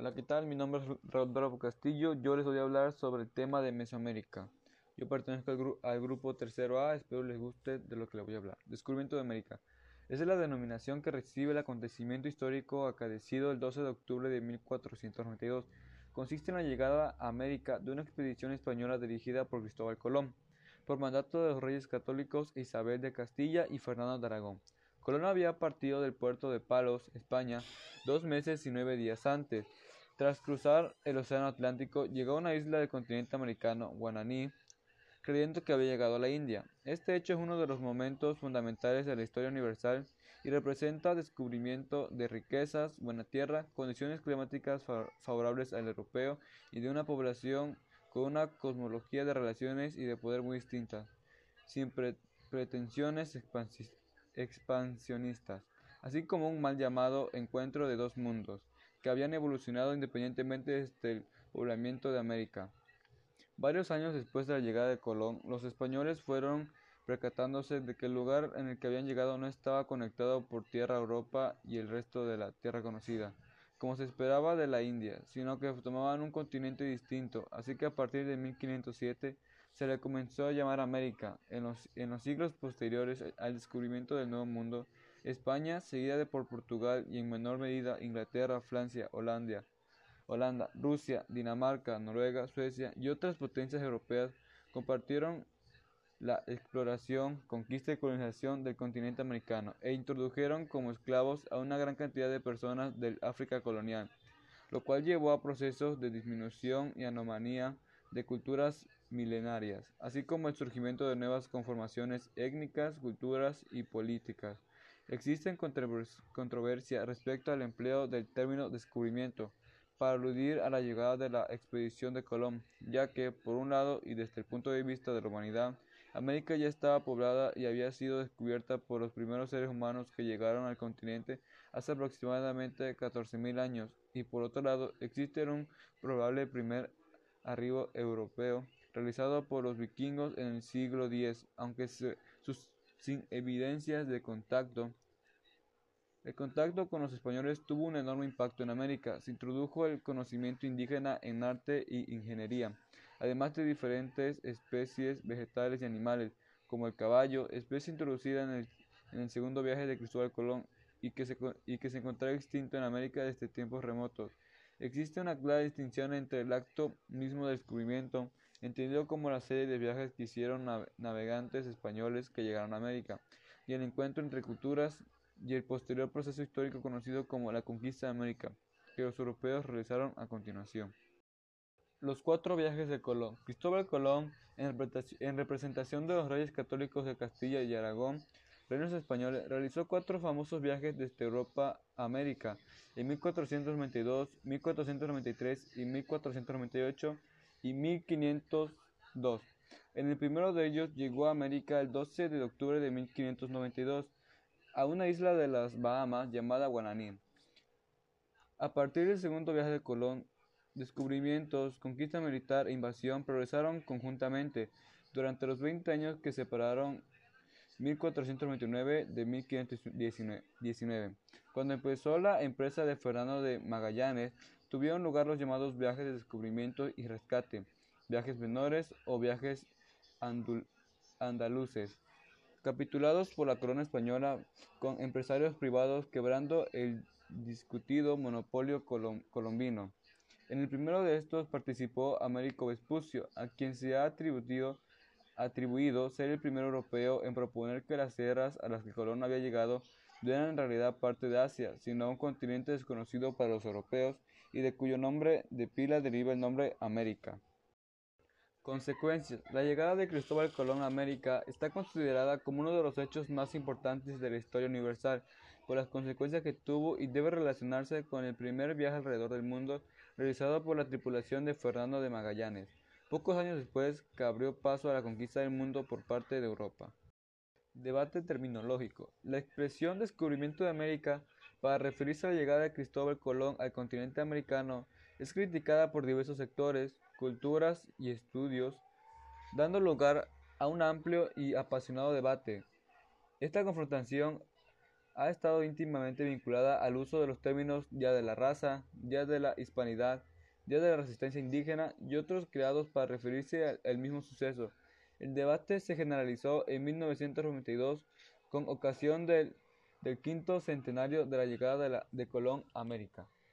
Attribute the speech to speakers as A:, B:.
A: Hola, ¿qué tal? Mi nombre es Rodolfo Castillo. Yo les voy a hablar sobre el tema de Mesoamérica. Yo pertenezco al, grupo tercero A, espero les guste de lo que les voy a hablar. Descubrimiento de América. Esa es la denominación que recibe el acontecimiento histórico acaecido el 12 de octubre de 1492. Consiste en la llegada a América de una expedición española dirigida por Cristóbal Colón, por mandato de los reyes católicos Isabel de Castilla y Fernando de Aragón. Colón había partido del puerto de Palos, España, dos meses y nueve días antes. Tras cruzar el Océano Atlántico, llegó a una isla del continente americano, Guananí, creyendo que había llegado a la India. Este hecho es uno de los momentos fundamentales de la historia universal y representa descubrimiento de riquezas, buena tierra, condiciones climáticas favorables al europeo y de una población con una cosmología de relaciones y de poder muy distinta, sin pretensiones expansivas expansionistas, así como un mal llamado encuentro de dos mundos, que habían evolucionado independientemente desde el poblamiento de América. Varios años después de la llegada de Colón, los españoles fueron percatándose de que el lugar en el que habían llegado no estaba conectado por tierra a Europa y el resto de la tierra conocida, como se esperaba de la India, sino que tomaban un continente distinto, así que a partir de 1507 se le comenzó a llamar América. En los, en los siglos posteriores al descubrimiento del Nuevo Mundo, España, seguida de por Portugal y en menor medida Inglaterra, Francia, Holanda, Holanda, Rusia, Dinamarca, Noruega, Suecia y otras potencias europeas compartieron la exploración, conquista y colonización del continente americano e introdujeron como esclavos a una gran cantidad de personas del África colonial, lo cual llevó a procesos de disminución y anomalía de culturas milenarias, así como el surgimiento de nuevas conformaciones étnicas, culturas y políticas. Existen controversia respecto al empleo del término descubrimiento para aludir a la llegada de la expedición de Colón, ya que, por un lado y desde el punto de vista de la humanidad, América ya estaba poblada y había sido descubierta por los primeros seres humanos que llegaron al continente hace aproximadamente 14.000 años, y por otro lado, existe un probable primer arribo europeo realizado por los vikingos en el siglo X, aunque sin evidencias de contacto. El contacto con los españoles tuvo un enorme impacto en América. Se introdujo el conocimiento indígena en arte y ingeniería, además de diferentes especies vegetales y animales, como el caballo, especie introducida en el, segundo viaje de Cristóbal Colón y que, se, y que se encontraba extinto en América desde tiempos remotos. Existe una clara distinción entre el acto mismo de descubrimiento, entendido como la serie de viajes que hicieron navegantes españoles que llegaron a América, y el encuentro entre culturas y el posterior proceso histórico conocido como la conquista de América, que los europeos realizaron a continuación. Los cuatro viajes de Colón. Cristóbal Colón, en representación de los reyes católicos de Castilla y Aragón, reinos españoles, realizó cuatro famosos viajes desde Europa a América en 1492, 1493 y 1498 y 1502. En el primero de ellos llegó a América el 12 de octubre de 1592 a una isla de las Bahamas llamada Guananí. A partir del segundo viaje de Colón, descubrimientos, conquista militar e invasión progresaron conjuntamente durante los 20 años que separaron 1429 de 1519. Cuando empezó la empresa de Fernando de Magallanes, tuvieron lugar los llamados viajes de descubrimiento y rescate, viajes menores o viajes andaluces, capitulados por la corona española con empresarios privados quebrando el discutido monopolio colombino. En el primero de estos participó Américo Vespucio, a quien se ha atribuido ser el primer europeo en proponer que las tierras a las que Colón había llegado no eran en realidad parte de Asia, sino un continente desconocido para los europeos y de cuyo nombre de pila deriva el nombre América. Consecuencias. La llegada de Cristóbal Colón a América está considerada como uno de los hechos más importantes de la historia universal, por las consecuencias que tuvo y debe relacionarse con el primer viaje alrededor del mundo realizado por la tripulación de Fernando de Magallanes pocos años después que abrió paso a la conquista del mundo por parte de Europa. Debate terminológico. La expresión descubrimiento de América para referirse a la llegada de Cristóbal Colón al continente americano es criticada por diversos sectores, culturas y estudios, dando lugar a un amplio y apasionado debate. Esta confrontación ha estado íntimamente vinculada al uso de los términos Día de la Raza, Día de la Hispanidad, Día de la Resistencia Indígena y otros creados para referirse al, mismo suceso. El debate se generalizó en 1992 con ocasión del, quinto centenario de la llegada de, de Colón a América.